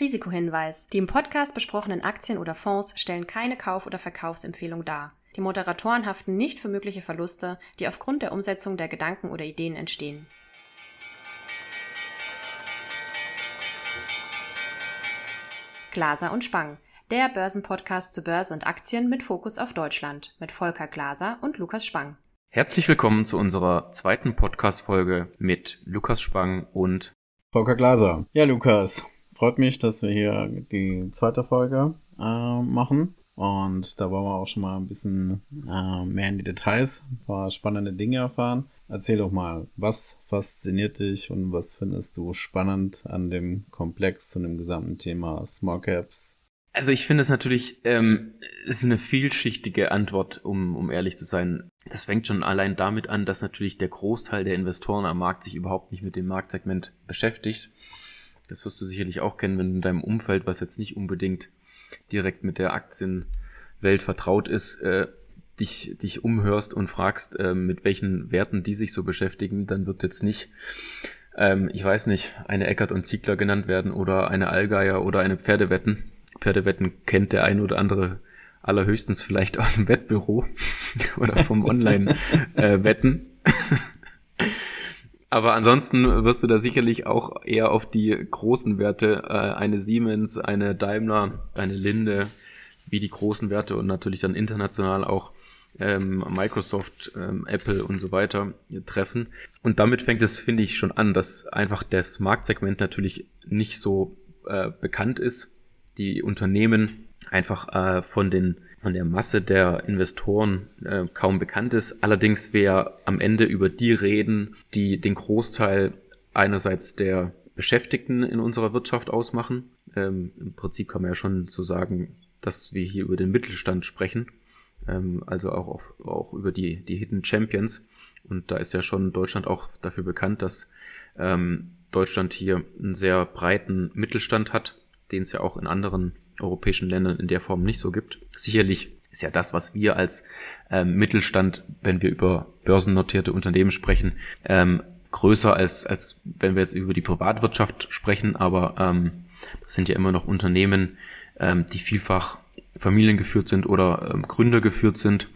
Risikohinweis. Die im Podcast besprochenen Aktien oder Fonds stellen keine Kauf- oder Verkaufsempfehlung dar. Die Moderatoren haften nicht für mögliche Verluste, die aufgrund der Umsetzung der Gedanken oder Ideen entstehen. Glaser und Spang, der Börsenpodcast zu Börse und Aktien mit Fokus auf Deutschland mit Volker Glaser und Lukas Spang. Herzlich willkommen zu unserer zweiten Podcast-Folge mit Lukas Spang und Volker Glaser. Ja, Lukas, freut mich, dass wir hier die zweite Folge äh, machen. Und da wollen wir auch schon mal ein bisschen äh, mehr in die Details, ein paar spannende Dinge erfahren. Erzähl doch mal, was fasziniert dich und was findest du spannend an dem Komplex und dem gesamten Thema Small Caps? Also ich finde es natürlich, ähm, ist eine vielschichtige Antwort, um, um ehrlich zu sein. Das fängt schon allein damit an, dass natürlich der Großteil der Investoren am Markt sich überhaupt nicht mit dem Marktsegment beschäftigt. Das wirst du sicherlich auch kennen, wenn du in deinem Umfeld, was jetzt nicht unbedingt direkt mit der Aktienwelt vertraut ist, äh, dich, dich umhörst und fragst, äh, mit welchen Werten die sich so beschäftigen, dann wird jetzt nicht, ähm, ich weiß nicht, eine Eckert und Ziegler genannt werden oder eine Allgeier oder eine Pferdewetten. Pferdewetten kennt der ein oder andere allerhöchstens vielleicht aus dem Wettbüro oder vom Online-Wetten. Aber ansonsten wirst du da sicherlich auch eher auf die großen Werte, äh, eine Siemens, eine Daimler, eine Linde, wie die großen Werte und natürlich dann international auch ähm, Microsoft, ähm, Apple und so weiter treffen. Und damit fängt es, finde ich, schon an, dass einfach das Marktsegment natürlich nicht so äh, bekannt ist. Die Unternehmen einfach äh, von den von der Masse der Investoren äh, kaum bekannt ist. Allerdings wer am Ende über die reden, die den Großteil einerseits der Beschäftigten in unserer Wirtschaft ausmachen. Ähm, Im Prinzip kann man ja schon so sagen, dass wir hier über den Mittelstand sprechen, ähm, also auch, auf, auch über die, die Hidden Champions. Und da ist ja schon Deutschland auch dafür bekannt, dass ähm, Deutschland hier einen sehr breiten Mittelstand hat, den es ja auch in anderen europäischen Ländern in der Form nicht so gibt. Sicherlich ist ja das, was wir als ähm, Mittelstand, wenn wir über börsennotierte Unternehmen sprechen, ähm, größer als, als wenn wir jetzt über die Privatwirtschaft sprechen, aber ähm, das sind ja immer noch Unternehmen, ähm, die vielfach familiengeführt sind oder ähm, Gründer geführt sind.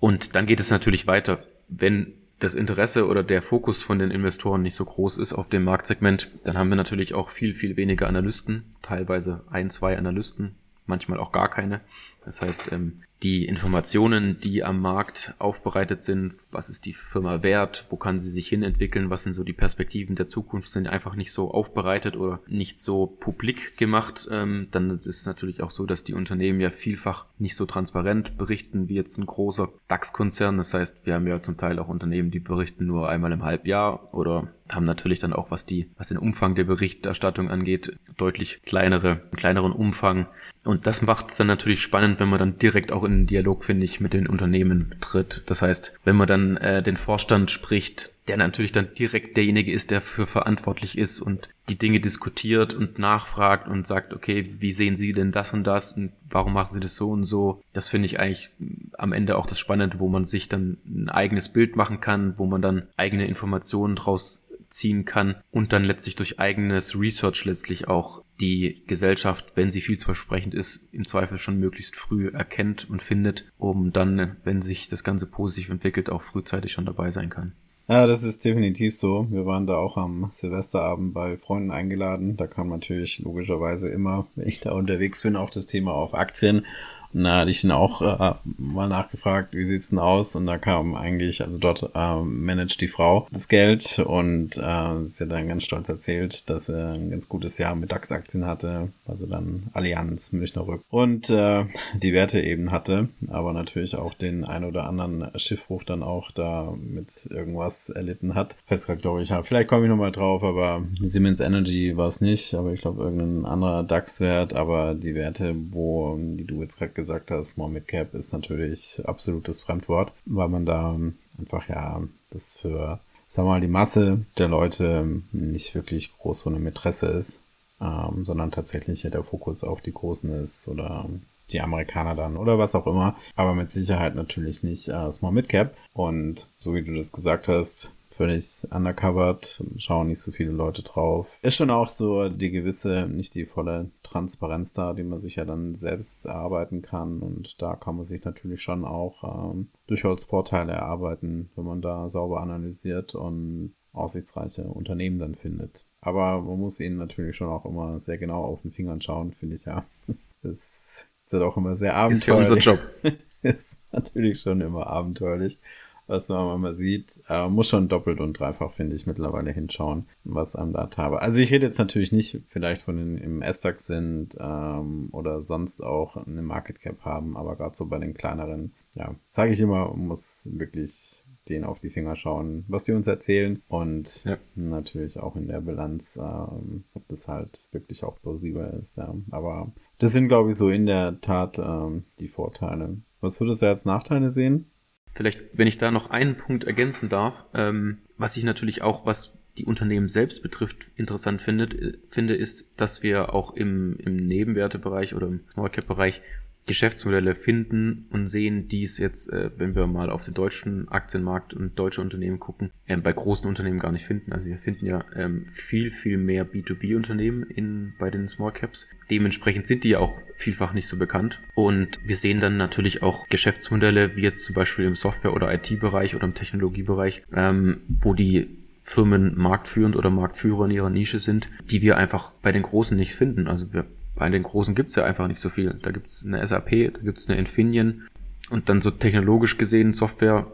Und dann geht es natürlich weiter. Wenn das Interesse oder der Fokus von den Investoren nicht so groß ist auf dem Marktsegment, dann haben wir natürlich auch viel, viel weniger Analysten, teilweise ein, zwei Analysten, manchmal auch gar keine. Das heißt, ähm, die Informationen, die am Markt aufbereitet sind, was ist die Firma wert, wo kann sie sich hinentwickeln, was sind so die Perspektiven der Zukunft, sind einfach nicht so aufbereitet oder nicht so publik gemacht. Ähm, dann ist es natürlich auch so, dass die Unternehmen ja vielfach nicht so transparent berichten wie jetzt ein großer DAX-Konzern. Das heißt, wir haben ja zum Teil auch Unternehmen, die berichten nur einmal im Halbjahr oder haben natürlich dann auch, was die, was den Umfang der Berichterstattung angeht, deutlich kleinere, kleineren Umfang. Und das macht es dann natürlich spannend, wenn man dann direkt auch in den Dialog, finde ich, mit den Unternehmen tritt. Das heißt, wenn man dann äh, den Vorstand spricht, der natürlich dann direkt derjenige ist, der für verantwortlich ist und die Dinge diskutiert und nachfragt und sagt, okay, wie sehen Sie denn das und das und warum machen Sie das so und so? Das finde ich eigentlich am Ende auch das Spannende, wo man sich dann ein eigenes Bild machen kann, wo man dann eigene Informationen draus ziehen kann und dann letztlich durch eigenes Research letztlich auch die Gesellschaft, wenn sie vielversprechend ist, im Zweifel schon möglichst früh erkennt und findet, um dann, wenn sich das Ganze positiv entwickelt, auch frühzeitig schon dabei sein kann. Ja, das ist definitiv so. Wir waren da auch am Silvesterabend bei Freunden eingeladen. Da kam natürlich logischerweise immer, wenn ich da unterwegs bin, auch das Thema auf Aktien. Und da hatte ich ihn auch äh, mal nachgefragt, wie sieht's denn aus? Und da kam eigentlich, also dort äh, managt die Frau das Geld und äh, sie hat dann ganz stolz erzählt, dass er ein ganz gutes Jahr mit DAX-Aktien hatte, also dann Allianz, Münchner Rück und äh, die Werte eben hatte, aber natürlich auch den ein oder anderen Schiffbruch dann auch da mit irgendwas erlitten hat. Fest glaube ich, vielleicht komme ich nochmal drauf, aber Siemens Energy war es nicht, aber ich glaube irgendein anderer DAX-Wert, aber die Werte, wo, die du jetzt gerade gesagt hast, Small Mid Cap ist natürlich absolutes Fremdwort, weil man da einfach ja das für, sagen wir mal, die Masse der Leute nicht wirklich groß von einem Interesse ist, ähm, sondern tatsächlich der Fokus auf die Großen ist oder die Amerikaner dann oder was auch immer, aber mit Sicherheit natürlich nicht äh, Small Mid Cap. Und so wie du das gesagt hast, völlig undercovered, schauen nicht so viele Leute drauf. Ist schon auch so die gewisse, nicht die volle Transparenz da, die man sich ja dann selbst erarbeiten kann. Und da kann man sich natürlich schon auch ähm, durchaus Vorteile erarbeiten, wenn man da sauber analysiert und aussichtsreiche Unternehmen dann findet. Aber man muss ihnen natürlich schon auch immer sehr genau auf den Fingern schauen, finde ich ja. Das ist ja doch immer sehr abenteuerlich. Ist ja unser Job. ist natürlich schon immer abenteuerlich was man mal sieht. Äh, muss schon doppelt und dreifach, finde ich, mittlerweile hinschauen, was einem da habe. Also ich rede jetzt natürlich nicht vielleicht von den im S-DAX sind ähm, oder sonst auch eine Market Cap haben, aber gerade so bei den kleineren, ja, sage ich immer, muss wirklich denen auf die Finger schauen, was die uns erzählen und ja. natürlich auch in der Bilanz, ähm, ob das halt wirklich auch plausibel ist. Ja. Aber das sind, glaube ich, so in der Tat ähm, die Vorteile. Was würdest du als Nachteile sehen? Vielleicht, wenn ich da noch einen Punkt ergänzen darf, ähm, was ich natürlich auch, was die Unternehmen selbst betrifft, interessant findet, äh, finde, ist, dass wir auch im, im Nebenwertebereich oder im Small Cap Bereich Geschäftsmodelle finden und sehen, die es jetzt, äh, wenn wir mal auf den deutschen Aktienmarkt und deutsche Unternehmen gucken, äh, bei großen Unternehmen gar nicht finden. Also wir finden ja ähm, viel, viel mehr B2B-Unternehmen in, bei den Small Caps. Dementsprechend sind die ja auch vielfach nicht so bekannt. Und wir sehen dann natürlich auch Geschäftsmodelle, wie jetzt zum Beispiel im Software- oder IT-Bereich oder im Technologiebereich, ähm, wo die Firmen marktführend oder Marktführer in ihrer Nische sind, die wir einfach bei den Großen nicht finden. Also wir bei den großen gibt's ja einfach nicht so viel. Da gibt's eine SAP, da gibt's eine Infineon und dann so technologisch gesehen Software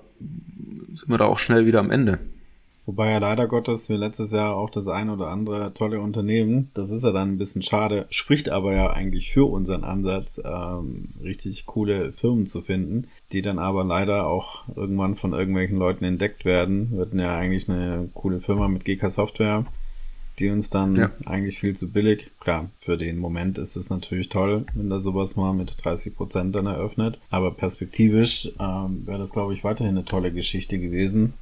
sind wir da auch schnell wieder am Ende. Wobei ja leider Gottes wir letztes Jahr auch das ein oder andere tolle Unternehmen, das ist ja dann ein bisschen schade, spricht aber ja eigentlich für unseren Ansatz, ähm, richtig coole Firmen zu finden, die dann aber leider auch irgendwann von irgendwelchen Leuten entdeckt werden. Wir hatten ja eigentlich eine coole Firma mit GK Software, die uns dann ja. eigentlich viel zu billig. Klar, für den Moment ist es natürlich toll, wenn da sowas mal mit 30 Prozent dann eröffnet. Aber perspektivisch ähm, wäre das, glaube ich, weiterhin eine tolle Geschichte gewesen.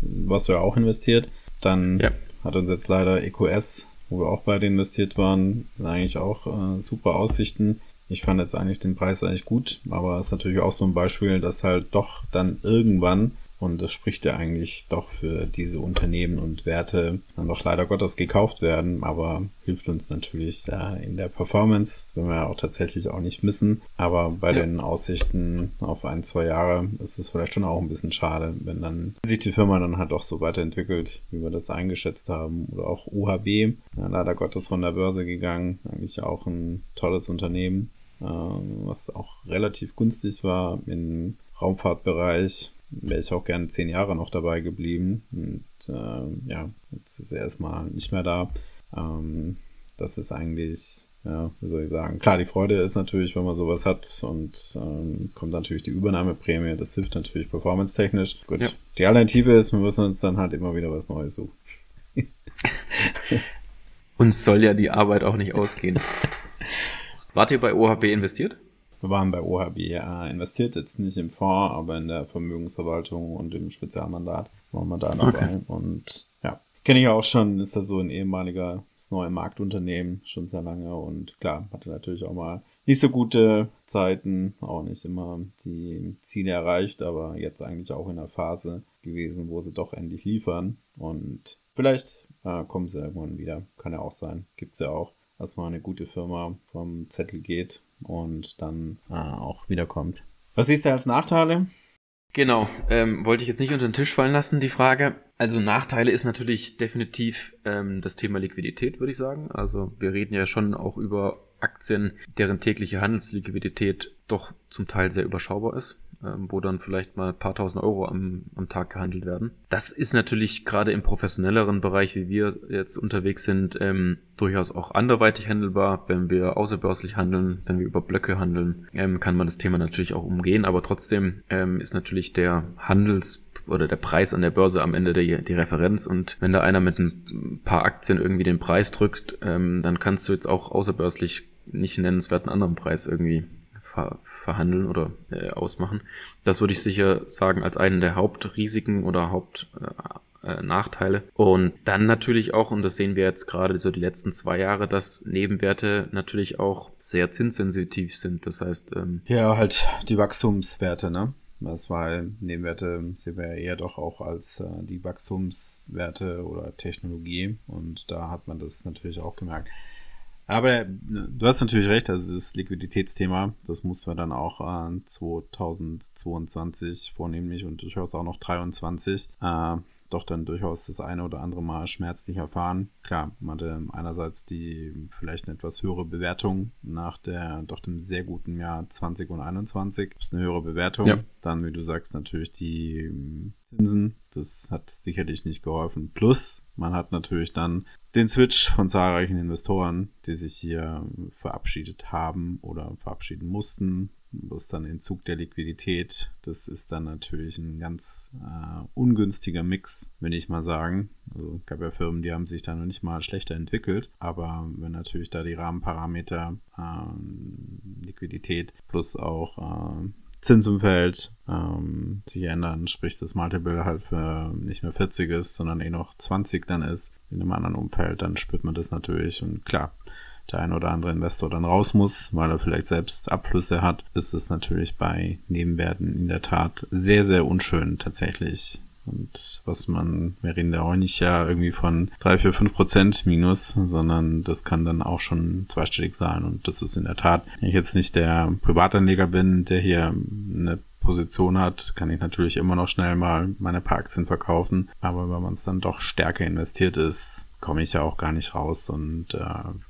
Was du ja auch investiert. Dann ja. hat uns jetzt leider EQS, wo wir auch beide investiert waren, eigentlich auch äh, super Aussichten. Ich fand jetzt eigentlich den Preis eigentlich gut, aber es ist natürlich auch so ein Beispiel, dass halt doch dann irgendwann und das spricht ja eigentlich doch für diese Unternehmen und Werte dann doch leider Gottes gekauft werden, aber hilft uns natürlich ja, in der Performance, das werden wir ja auch tatsächlich auch nicht missen. Aber bei ja. den Aussichten auf ein, zwei Jahre ist es vielleicht schon auch ein bisschen schade, wenn dann sich die Firma dann halt auch so weiterentwickelt, wie wir das eingeschätzt haben. Oder auch UHB, ja, leider Gottes von der Börse gegangen, eigentlich auch ein tolles Unternehmen, äh, was auch relativ günstig war im Raumfahrtbereich wäre ich auch gerne zehn Jahre noch dabei geblieben. Und äh, ja, jetzt ist er erstmal nicht mehr da. Ähm, das ist eigentlich, ja, wie soll ich sagen, klar, die Freude ist natürlich, wenn man sowas hat und ähm, kommt natürlich die Übernahmeprämie, das hilft natürlich performance-technisch. Gut, ja. die Alternative ist, wir müssen uns dann halt immer wieder was Neues suchen. uns soll ja die Arbeit auch nicht ausgehen. Wart ihr bei OHB investiert? Wir waren bei OHB ja investiert, jetzt nicht im Fonds, aber in der Vermögensverwaltung und im Spezialmandat waren wir da dabei. Okay. Und ja, kenne ich auch schon, ist da so ein ehemaliger, das neue Marktunternehmen, schon sehr lange. Und klar, hatte natürlich auch mal nicht so gute Zeiten, auch nicht immer die Ziele erreicht, aber jetzt eigentlich auch in der Phase gewesen, wo sie doch endlich liefern. Und vielleicht äh, kommen sie irgendwann wieder, kann ja auch sein, gibt's ja auch, dass mal eine gute Firma vom Zettel geht und dann äh, auch wiederkommt. Was siehst du als Nachteile? Genau, ähm, wollte ich jetzt nicht unter den Tisch fallen lassen, die Frage. Also Nachteile ist natürlich definitiv ähm, das Thema Liquidität, würde ich sagen. Also wir reden ja schon auch über Aktien, deren tägliche Handelsliquidität doch zum Teil sehr überschaubar ist wo dann vielleicht mal ein paar tausend Euro am, am Tag gehandelt werden. Das ist natürlich gerade im professionelleren Bereich, wie wir jetzt unterwegs sind, ähm, durchaus auch anderweitig handelbar. Wenn wir außerbörslich handeln, wenn wir über Blöcke handeln, ähm, kann man das Thema natürlich auch umgehen, aber trotzdem ähm, ist natürlich der Handels oder der Preis an der Börse am Ende die, die Referenz und wenn da einer mit ein paar Aktien irgendwie den Preis drückt, ähm, dann kannst du jetzt auch außerbörslich nicht nennenswerten anderen Preis irgendwie ver verhandeln oder äh, ausmachen. Das würde ich sicher sagen als einen der Hauptrisiken oder Hauptnachteile. Äh, äh, und dann natürlich auch, und das sehen wir jetzt gerade so die letzten zwei Jahre, dass Nebenwerte natürlich auch sehr zinssensitiv sind. Das heißt, ähm, ja, halt die Wachstumswerte, ne? Das war Nebenwerte sehen wir ja eher doch auch als äh, die Wachstumswerte oder Technologie. Und da hat man das natürlich auch gemerkt. Aber du hast natürlich recht, also das Liquiditätsthema, das mussten wir dann auch äh, 2022 vornehmlich und durchaus auch noch 2023 äh, doch dann durchaus das eine oder andere Mal schmerzlich erfahren. Klar, man hatte einerseits die vielleicht eine etwas höhere Bewertung nach der doch dem sehr guten Jahr 20 und 21. Das ist eine höhere Bewertung. Ja. Dann, wie du sagst, natürlich die ähm, Zinsen. Das hat sicherlich nicht geholfen. Plus, man hat natürlich dann den Switch von zahlreichen Investoren, die sich hier verabschiedet haben oder verabschieden mussten bloß dann Entzug der Liquidität. Das ist dann natürlich ein ganz äh, ungünstiger Mix, wenn ich mal sagen. Also gab ja Firmen, die haben sich da noch nicht mal schlechter entwickelt, aber wenn natürlich da die Rahmenparameter äh, Liquidität plus auch äh, Zinsumfeld ähm, sich ändern, sprich das Multiple halt für nicht mehr 40 ist, sondern eh noch 20 dann ist in einem anderen Umfeld, dann spürt man das natürlich und klar, der ein oder andere Investor dann raus muss, weil er vielleicht selbst Abflüsse hat, ist es natürlich bei Nebenwerten in der Tat sehr, sehr unschön tatsächlich. Und was man, wir reden da auch nicht ja irgendwie von drei, vier, fünf Prozent Minus, sondern das kann dann auch schon zweistellig sein. Und das ist in der Tat, wenn ich jetzt nicht der Privatanleger bin, der hier eine Position hat, kann ich natürlich immer noch schnell mal meine paar Aktien verkaufen. Aber wenn man es dann doch stärker investiert ist, komme ich ja auch gar nicht raus. Und äh,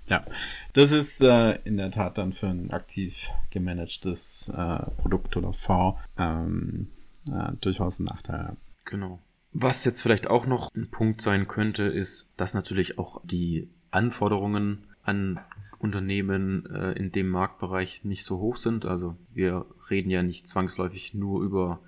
ja, das ist äh, in der Tat dann für ein aktiv gemanagtes äh, Produkt oder Fonds ähm, äh, durchaus ein Nachteil. Genau. Was jetzt vielleicht auch noch ein Punkt sein könnte, ist, dass natürlich auch die Anforderungen an Unternehmen äh, in dem Marktbereich nicht so hoch sind. Also wir reden ja nicht zwangsläufig nur über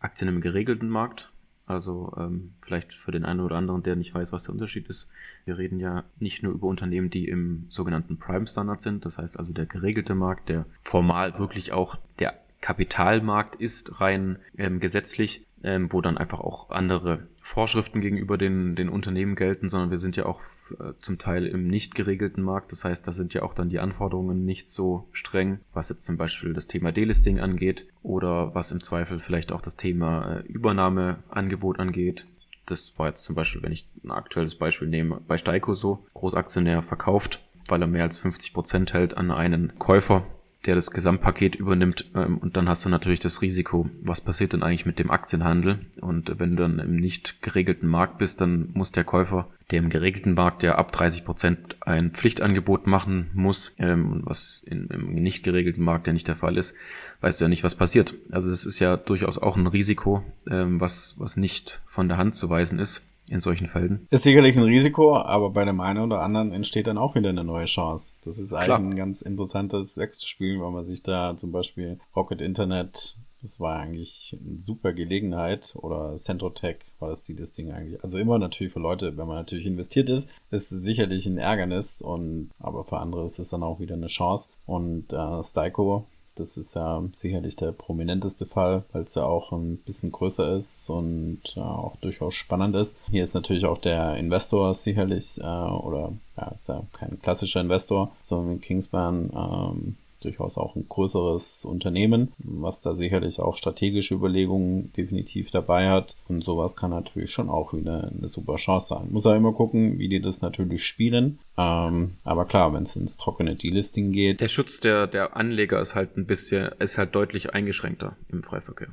Aktien im geregelten Markt. Also ähm, vielleicht für den einen oder anderen, der nicht weiß, was der Unterschied ist. Wir reden ja nicht nur über Unternehmen, die im sogenannten Prime Standard sind. Das heißt also der geregelte Markt, der formal wirklich auch der Kapitalmarkt ist, rein ähm, gesetzlich, ähm, wo dann einfach auch andere Vorschriften gegenüber den, den Unternehmen gelten, sondern wir sind ja auch äh, zum Teil im nicht geregelten Markt. Das heißt, da sind ja auch dann die Anforderungen nicht so streng, was jetzt zum Beispiel das Thema Delisting angeht oder was im Zweifel vielleicht auch das Thema äh, Übernahmeangebot angeht. Das war jetzt zum Beispiel, wenn ich ein aktuelles Beispiel nehme, bei Steiko so, Großaktionär verkauft, weil er mehr als 50 Prozent hält an einen Käufer der das Gesamtpaket übernimmt. Ähm, und dann hast du natürlich das Risiko, was passiert denn eigentlich mit dem Aktienhandel? Und wenn du dann im nicht geregelten Markt bist, dann muss der Käufer, der im geregelten Markt ja ab 30 Prozent ein Pflichtangebot machen muss, ähm, was in, im nicht geregelten Markt ja nicht der Fall ist, weißt du ja nicht, was passiert. Also es ist ja durchaus auch ein Risiko, ähm, was, was nicht von der Hand zu weisen ist in solchen Fällen. Ist sicherlich ein Risiko, aber bei dem einen oder anderen entsteht dann auch wieder eine neue Chance. Das ist eigentlich ein ganz interessantes Wechselspiel, weil man sich da zum Beispiel Rocket Internet, das war eigentlich eine super Gelegenheit, oder Centrotech war das Ziel des Ding eigentlich. Also immer natürlich für Leute, wenn man natürlich investiert ist, ist es sicherlich ein Ärgernis, und aber für andere ist es dann auch wieder eine Chance. Und äh, Styco das ist ja sicherlich der prominenteste Fall, weil es ja auch ein bisschen größer ist und ja, auch durchaus spannend ist. Hier ist natürlich auch der Investor sicherlich, äh, oder ja, ist ja kein klassischer Investor, sondern Kingspan ähm, durchaus auch ein größeres Unternehmen, was da sicherlich auch strategische Überlegungen definitiv dabei hat. Und sowas kann natürlich schon auch wieder eine super Chance sein. Muss er immer gucken, wie die das natürlich spielen. Ähm, aber klar, wenn es ins trockene Delisting geht. Der Schutz der, der Anleger ist halt ein bisschen, ist halt deutlich eingeschränkter im Freiverkehr.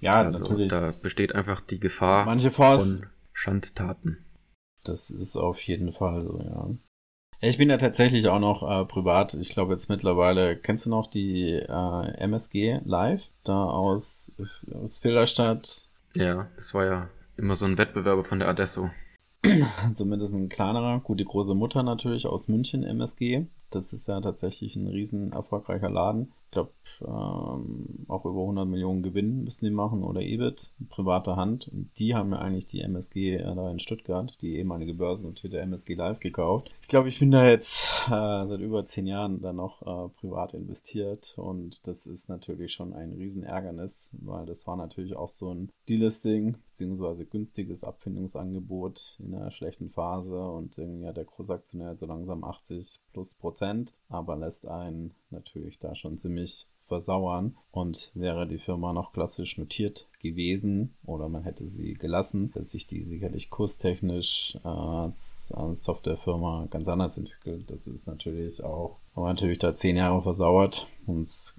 Ja, also natürlich. Da besteht einfach die Gefahr Manche Fonds, von Schandtaten. Das ist auf jeden Fall so, ja. Ich bin ja tatsächlich auch noch äh, privat. Ich glaube jetzt mittlerweile, kennst du noch die äh, MSG Live da aus, aus Filderstadt? Ja, das war ja immer so ein Wettbewerber von der Adesso. Zumindest ein kleinerer. Gut, die große Mutter natürlich aus München, MSG. Das ist ja tatsächlich ein riesen erfolgreicher Laden. Ich glaube, ähm, auch über 100 Millionen Gewinn müssen die machen oder EBIT, private Hand. Und die haben ja eigentlich die MSG äh, da in Stuttgart, die ehemalige börsennotierte MSG Live gekauft. Ich glaube, ich bin da jetzt äh, seit über zehn Jahren dann noch äh, privat investiert und das ist natürlich schon ein Riesenärgernis, weil das war natürlich auch so ein Delisting beziehungsweise günstiges Abfindungsangebot in einer schlechten Phase und irgendwie hat der Großaktionär so langsam 80 plus Prozent, aber lässt einen natürlich da schon ziemlich versauern. Und wäre die Firma noch klassisch notiert gewesen oder man hätte sie gelassen, dass sich die sicherlich kurstechnisch äh, als, als Softwarefirma ganz anders entwickelt. Das ist natürlich auch, aber natürlich da zehn Jahre versauert und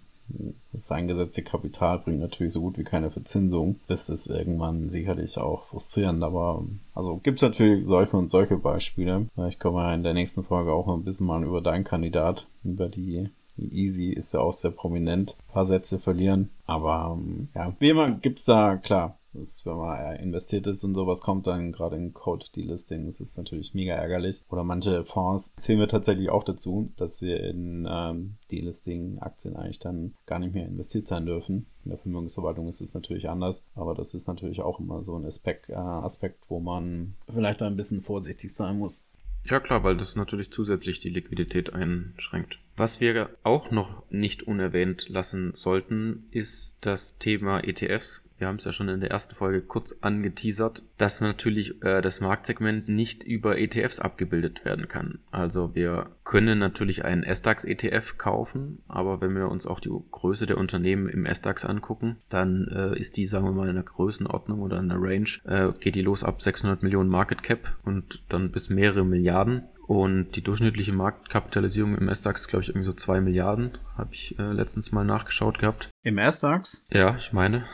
das eingesetzte Kapital bringt natürlich so gut wie keine Verzinsung. Ist irgendwann sicherlich auch frustrierend, aber also gibt es natürlich solche und solche Beispiele. Ich komme in der nächsten Folge auch ein bisschen mal über deinen Kandidat, über die Easy ist ja auch sehr prominent. Ein paar Sätze verlieren. Aber ja, wie immer gibt's da, klar, das, wenn man investiert ist und sowas kommt dann gerade in Code-Delisting, das ist natürlich mega ärgerlich. Oder manche Fonds zählen wir tatsächlich auch dazu, dass wir in ähm, Delisting-Aktien eigentlich dann gar nicht mehr investiert sein dürfen. In der Vermögensverwaltung ist es natürlich anders, aber das ist natürlich auch immer so ein Aspekt, äh, Aspekt wo man vielleicht ein bisschen vorsichtig sein muss. Ja klar, weil das natürlich zusätzlich die Liquidität einschränkt. Was wir auch noch nicht unerwähnt lassen sollten, ist das Thema ETFs wir haben es ja schon in der ersten Folge kurz angeteasert, dass natürlich äh, das Marktsegment nicht über ETFs abgebildet werden kann. Also wir können natürlich einen SDAX ETF kaufen, aber wenn wir uns auch die Größe der Unternehmen im SDAX angucken, dann äh, ist die, sagen wir mal, in der Größenordnung oder in der Range, äh, geht die los ab 600 Millionen Market Cap und dann bis mehrere Milliarden. Und die durchschnittliche Marktkapitalisierung im S-DAX ist, glaube ich, irgendwie so 2 Milliarden. Habe ich äh, letztens mal nachgeschaut gehabt. Im S-DAX? Ja, ich meine.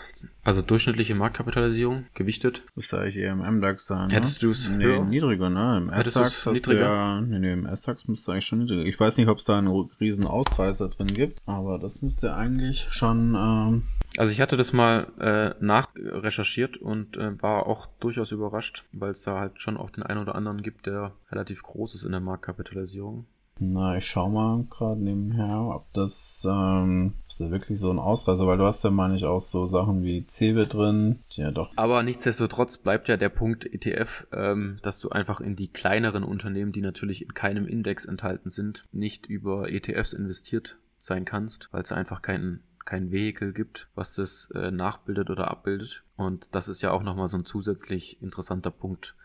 Also durchschnittliche Marktkapitalisierung, gewichtet. Müsste eigentlich eher im M-DAX sein. Ne? Hättest du es nee, höher? niedriger, ne? Im S-DAX hast du ja. Nee, nee, im S-DAX müsste eigentlich schon niedriger. Ich weiß nicht, ob es da einen riesen Ausreißer drin gibt, aber das müsste eigentlich schon. Ähm also ich hatte das mal äh, nachrecherchiert und äh, war auch durchaus überrascht, weil es da halt schon auch den einen oder anderen gibt, der relativ groß ist in der Marktkapitalisierung. Na, ich schau mal gerade nebenher, ob das, ähm, ist da wirklich so ein Ausreißer, weil du hast ja, meine ich, auch so Sachen wie Cewe drin, ja doch. Aber nichtsdestotrotz bleibt ja der Punkt ETF, ähm, dass du einfach in die kleineren Unternehmen, die natürlich in keinem Index enthalten sind, nicht über ETFs investiert sein kannst, weil es einfach keinen kein Vehikel gibt, was das äh, nachbildet oder abbildet. Und das ist ja auch nochmal so ein zusätzlich interessanter Punkt,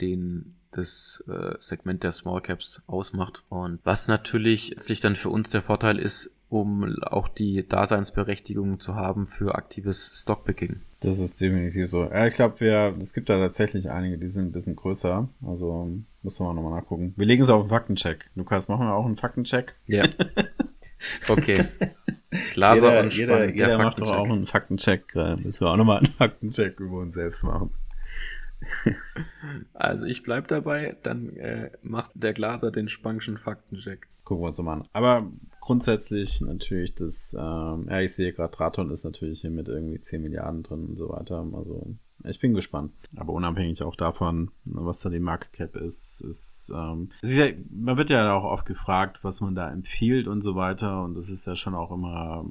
den das äh, Segment der Small Caps ausmacht. Und was natürlich letztlich dann für uns der Vorteil ist, um auch die Daseinsberechtigung zu haben für aktives Stockpicking. Das ist definitiv so. Ja, ich glaube, wir, es gibt da tatsächlich einige, die sind ein bisschen größer. Also müssen wir nochmal nachgucken. Wir legen es auf den Faktencheck. Lukas, machen wir auch einen Faktencheck? Ja. Okay. Glaser jeder, und jeder, jeder macht doch auch einen Faktencheck. Müssen wir auch nochmal einen Faktencheck über uns selbst machen. Also ich bleib dabei, dann äh, macht der Glaser den Spangschen Faktencheck. Gucken wir uns mal an. Aber grundsätzlich natürlich das, ähm, ja, ich sehe gerade, Traton ist natürlich hier mit irgendwie 10 Milliarden drin und so weiter. Also ich bin gespannt. Aber unabhängig auch davon, was da die Market Cap ist, ist, ähm, ist ja, man wird ja auch oft gefragt, was man da empfiehlt und so weiter. Und das ist ja schon auch immer,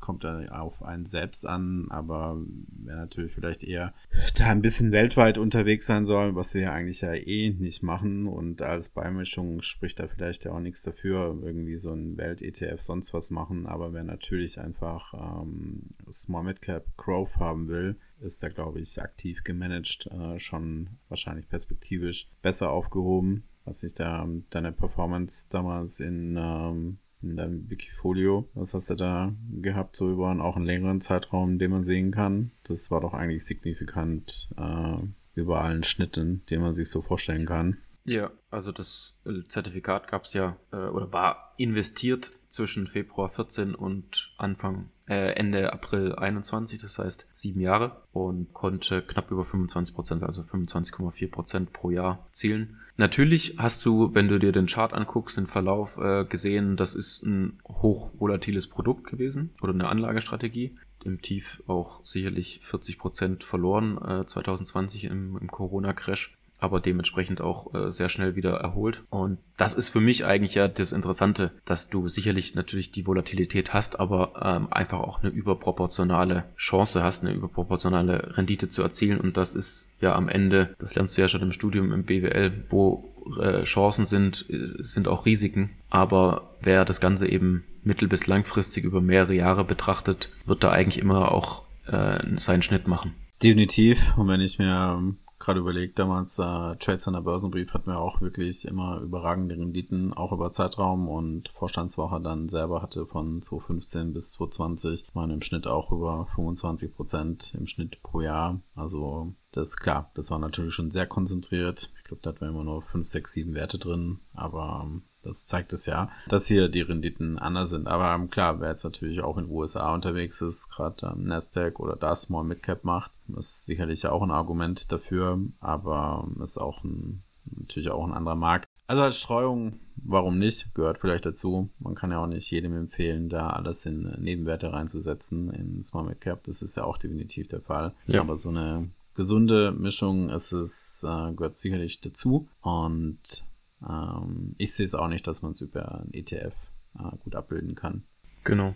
kommt da auf einen selbst an, aber wer natürlich vielleicht eher da ein bisschen weltweit unterwegs sein soll, was wir ja eigentlich ja eh nicht machen. Und als Beimischung spricht da vielleicht ja auch nichts dafür, irgendwie so ein Welt-ETF sonst was machen. Aber wer natürlich einfach ähm, Small Mid Cap Growth haben will, ist da, glaube ich, aktiv gemanagt, äh, schon wahrscheinlich perspektivisch besser aufgehoben. Was ich da, deine Performance damals in, ähm, in deinem Wikifolio, was hast du da gehabt, so über auch einen längeren Zeitraum, den man sehen kann? Das war doch eigentlich signifikant äh, über allen Schnitten, den man sich so vorstellen kann. Ja, also das Zertifikat gab es ja äh, oder war investiert zwischen Februar 14 und Anfang äh, Ende April 21, das heißt sieben Jahre und konnte knapp über 25 Prozent, also 25,4 Prozent pro Jahr zielen. Natürlich hast du, wenn du dir den Chart anguckst, den Verlauf äh, gesehen, das ist ein hochvolatiles Produkt gewesen oder eine Anlagestrategie. Im Tief auch sicherlich 40 Prozent verloren äh, 2020 im, im Corona-Crash aber dementsprechend auch äh, sehr schnell wieder erholt. Und das ist für mich eigentlich ja das Interessante, dass du sicherlich natürlich die Volatilität hast, aber ähm, einfach auch eine überproportionale Chance hast, eine überproportionale Rendite zu erzielen. Und das ist ja am Ende, das lernst du ja schon im Studium im BWL, wo äh, Chancen sind, äh, sind auch Risiken. Aber wer das Ganze eben mittel- bis langfristig über mehrere Jahre betrachtet, wird da eigentlich immer auch äh, seinen Schnitt machen. Definitiv. Und wenn ich mir gerade überlegt, damals äh, Trade Center Börsenbrief hatten wir auch wirklich immer überragende Renditen, auch über Zeitraum und Vorstandswoche dann selber hatte von 2015 bis 2020 waren im Schnitt auch über 25 Prozent im Schnitt pro Jahr. Also das ist klar, das war natürlich schon sehr konzentriert. Ich glaube, da hatten wir immer nur 5, 6, 7 Werte drin, aber ähm, das zeigt es ja, dass hier die Renditen anders sind. Aber ähm, klar, wer jetzt natürlich auch in den USA unterwegs ist, gerade ähm, Nasdaq oder da Small Mid Cap macht, ist sicherlich auch ein Argument dafür, aber ist auch ein, natürlich auch ein anderer Markt. Also als Streuung, warum nicht? Gehört vielleicht dazu. Man kann ja auch nicht jedem empfehlen, da alles in Nebenwerte reinzusetzen in Small Mid Cap. Das ist ja auch definitiv der Fall. Ja. Aber so eine gesunde Mischung ist es, äh, gehört sicherlich dazu. Und ähm, ich sehe es auch nicht, dass man es über ein ETF äh, gut abbilden kann. Genau.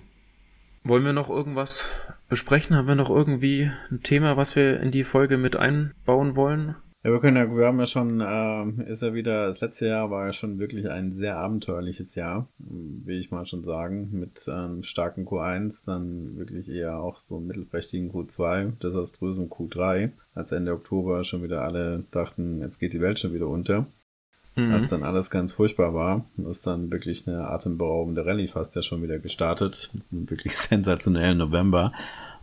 Wollen wir noch irgendwas besprechen? Haben wir noch irgendwie ein Thema, was wir in die Folge mit einbauen wollen? Ja, wir können ja, wir haben ja schon, äh, ist ja wieder, das letzte Jahr war ja schon wirklich ein sehr abenteuerliches Jahr, will ich mal schon sagen, mit ähm, starken Q1, dann wirklich eher auch so mittelprächtigen Q2, desaströsen Q3, als Ende Oktober schon wieder alle dachten, jetzt geht die Welt schon wieder unter. Mhm. als dann alles ganz furchtbar war, ist dann wirklich eine atemberaubende Rallye fast ja schon wieder gestartet, mit einem wirklich sensationellen November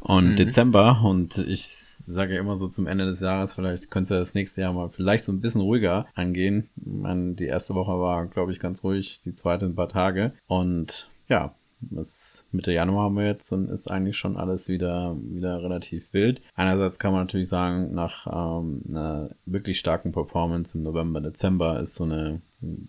und mhm. Dezember und ich sage ja immer so zum Ende des Jahres, vielleicht könnte das nächste Jahr mal vielleicht so ein bisschen ruhiger angehen. Meine, die erste Woche war, glaube ich, ganz ruhig, die zweite ein paar Tage und ja, das Mitte Januar haben wir jetzt und ist eigentlich schon alles wieder, wieder relativ wild. Einerseits kann man natürlich sagen, nach ähm, einer wirklich starken Performance im November, Dezember ist so eine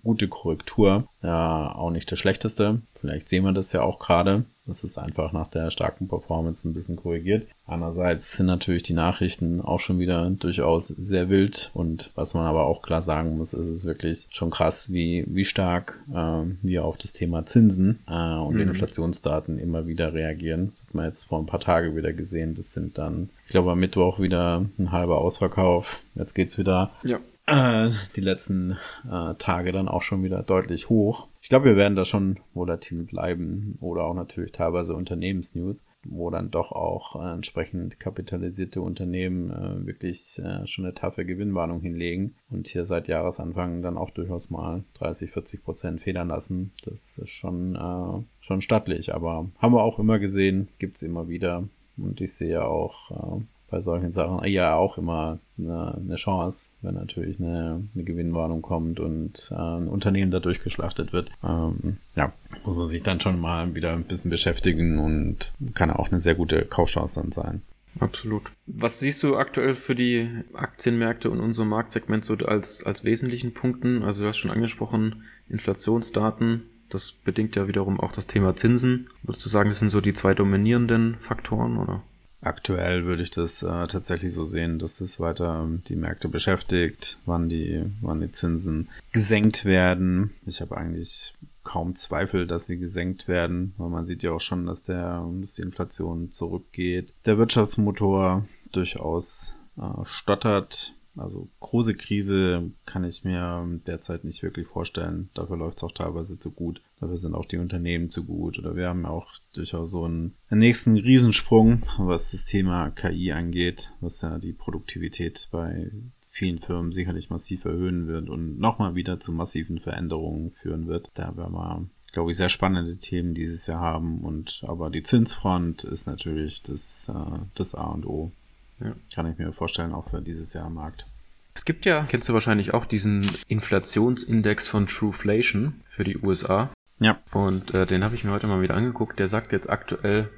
gute Korrektur ja auch nicht das schlechteste. Vielleicht sehen wir das ja auch gerade. Das ist einfach nach der starken Performance ein bisschen korrigiert. Andererseits sind natürlich die Nachrichten auch schon wieder durchaus sehr wild und was man aber auch klar sagen muss, ist es wirklich schon krass, wie, wie stark äh, wir auf das Thema Zinsen äh, und mhm. Inflationsdaten immer wieder reagieren. Das hat man jetzt vor ein paar Tagen wieder gesehen. Das sind dann, ich glaube, am Mittwoch wieder ein halber Ausverkauf. Jetzt geht's wieder. Ja äh, die letzten äh, Tage dann auch schon wieder deutlich hoch. Ich glaube, wir werden da schon volatil bleiben oder auch natürlich teilweise Unternehmensnews, wo dann doch auch äh, entsprechend kapitalisierte Unternehmen äh, wirklich äh, schon eine taffe Gewinnwarnung hinlegen und hier seit Jahresanfang dann auch durchaus mal 30, 40 Prozent federn lassen. Das ist schon, äh, schon stattlich, aber haben wir auch immer gesehen, gibt's immer wieder und ich sehe auch bei solchen Sachen ja auch immer eine, eine Chance, wenn natürlich eine, eine Gewinnwarnung kommt und äh, ein Unternehmen dadurch geschlachtet wird. Ähm, ja, muss man sich dann schon mal wieder ein bisschen beschäftigen und kann auch eine sehr gute Kaufchance dann sein. Absolut. Was siehst du aktuell für die Aktienmärkte und unser Marktsegment so als, als wesentlichen Punkten? Also du hast schon angesprochen, Inflationsdaten, das bedingt ja wiederum auch das Thema Zinsen. Würdest du sagen, das sind so die zwei dominierenden Faktoren, oder? Aktuell würde ich das äh, tatsächlich so sehen, dass das weiter ähm, die Märkte beschäftigt, wann die, wann die Zinsen gesenkt werden. Ich habe eigentlich kaum Zweifel, dass sie gesenkt werden, weil man sieht ja auch schon, dass der, dass die Inflation zurückgeht. Der Wirtschaftsmotor durchaus äh, stottert. Also große Krise kann ich mir derzeit nicht wirklich vorstellen. Dafür läuft es auch teilweise zu gut. Dafür sind auch die Unternehmen zu gut. Oder wir haben auch durchaus so einen, einen nächsten Riesensprung, was das Thema KI angeht, was ja die Produktivität bei vielen Firmen sicherlich massiv erhöhen wird und nochmal wieder zu massiven Veränderungen führen wird. Da werden wir, glaube ich, sehr spannende Themen dieses Jahr haben. Und aber die Zinsfront ist natürlich das, äh, das A und O. Ja. Kann ich mir vorstellen, auch für dieses Jahr am Markt. Es gibt ja, kennst du wahrscheinlich auch diesen Inflationsindex von Trueflation für die USA. Ja. Und äh, den habe ich mir heute mal wieder angeguckt. Der sagt jetzt aktuell,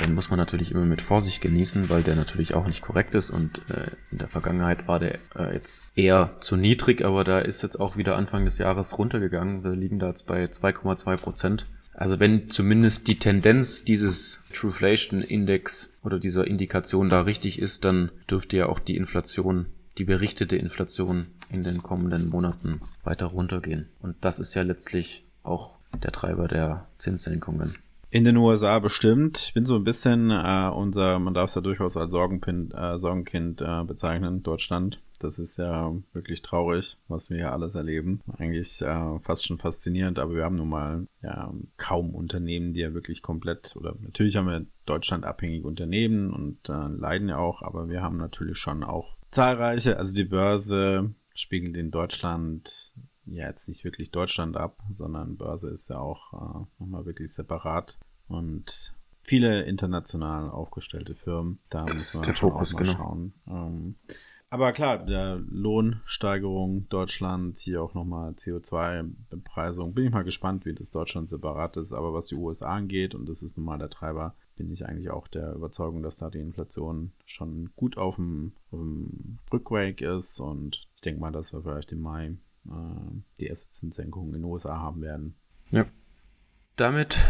den muss man natürlich immer mit Vorsicht genießen, weil der natürlich auch nicht korrekt ist und äh, in der Vergangenheit war der äh, jetzt eher zu niedrig, aber da ist jetzt auch wieder Anfang des Jahres runtergegangen. Wir liegen da jetzt bei 2,2 Prozent. Also wenn zumindest die Tendenz dieses Trueflation Index oder dieser Indikation da richtig ist, dann dürfte ja auch die Inflation, die berichtete Inflation in den kommenden Monaten weiter runtergehen. Und das ist ja letztlich auch der Treiber der Zinssenkungen. In den USA bestimmt. Ich bin so ein bisschen äh, unser, man darf es ja durchaus als Sorgenkind, äh, Sorgenkind äh, bezeichnen, Deutschland. Das ist ja wirklich traurig, was wir hier alles erleben. Eigentlich äh, fast schon faszinierend, aber wir haben nun mal ja, kaum Unternehmen, die ja wirklich komplett, oder natürlich haben wir deutschlandabhängige Unternehmen und äh, leiden ja auch, aber wir haben natürlich schon auch zahlreiche, also die Börse spiegelt in Deutschland ja jetzt nicht wirklich Deutschland ab, sondern Börse ist ja auch äh, nochmal wirklich separat und viele international aufgestellte Firmen. Da Das muss ist man der Fokus, genau. schauen. Ähm, aber klar, der Lohnsteigerung Deutschland, hier auch nochmal CO2-Bepreisung. Bin ich mal gespannt, wie das Deutschland separat ist. Aber was die USA angeht, und das ist nun mal der Treiber, bin ich eigentlich auch der Überzeugung, dass da die Inflation schon gut auf dem, auf dem Rückweg ist. Und ich denke mal, dass wir vielleicht im Mai äh, die erste Zinssenkung in den USA haben werden. Damit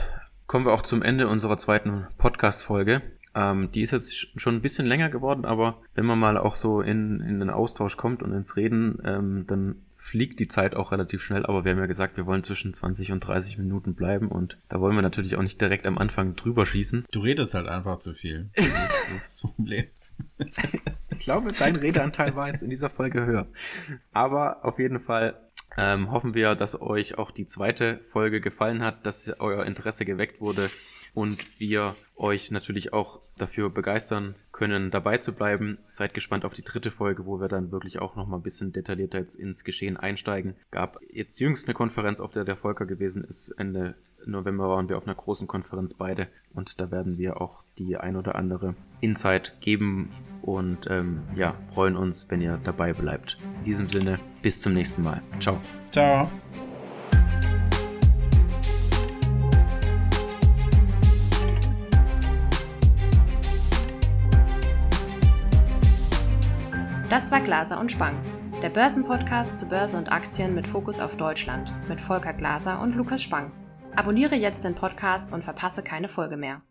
kommen wir auch zum Ende unserer zweiten Podcast-Folge. Ähm, die ist jetzt sch- schon ein bisschen länger geworden, aber wenn man mal auch so in, in den Austausch kommt und ins Reden, ähm, dann fliegt die Zeit auch relativ schnell. Aber wir haben ja gesagt, wir wollen zwischen 20 und 30 Minuten bleiben und da wollen wir natürlich auch nicht direkt am Anfang drüber schießen. Du redest halt einfach zu viel. Das ist das Problem. Ich glaube, dein Redeanteil war jetzt in dieser Folge höher. Aber auf jeden Fall ähm, hoffen wir, dass euch auch die zweite Folge gefallen hat, dass euer Interesse geweckt wurde und wir euch natürlich auch dafür begeistern können, dabei zu bleiben. Seid gespannt auf die dritte Folge, wo wir dann wirklich auch noch mal ein bisschen detaillierter jetzt ins Geschehen einsteigen. Gab jetzt jüngst eine Konferenz, auf der der Volker gewesen ist. Ende November waren wir auf einer großen Konferenz beide und da werden wir auch die ein oder andere Insight geben und ähm, ja, freuen uns, wenn ihr dabei bleibt. In diesem Sinne, bis zum nächsten Mal. Ciao. Ciao. Das war Glaser und Spang, der Börsenpodcast zu Börse und Aktien mit Fokus auf Deutschland mit Volker Glaser und Lukas Spang. Abonniere jetzt den Podcast und verpasse keine Folge mehr.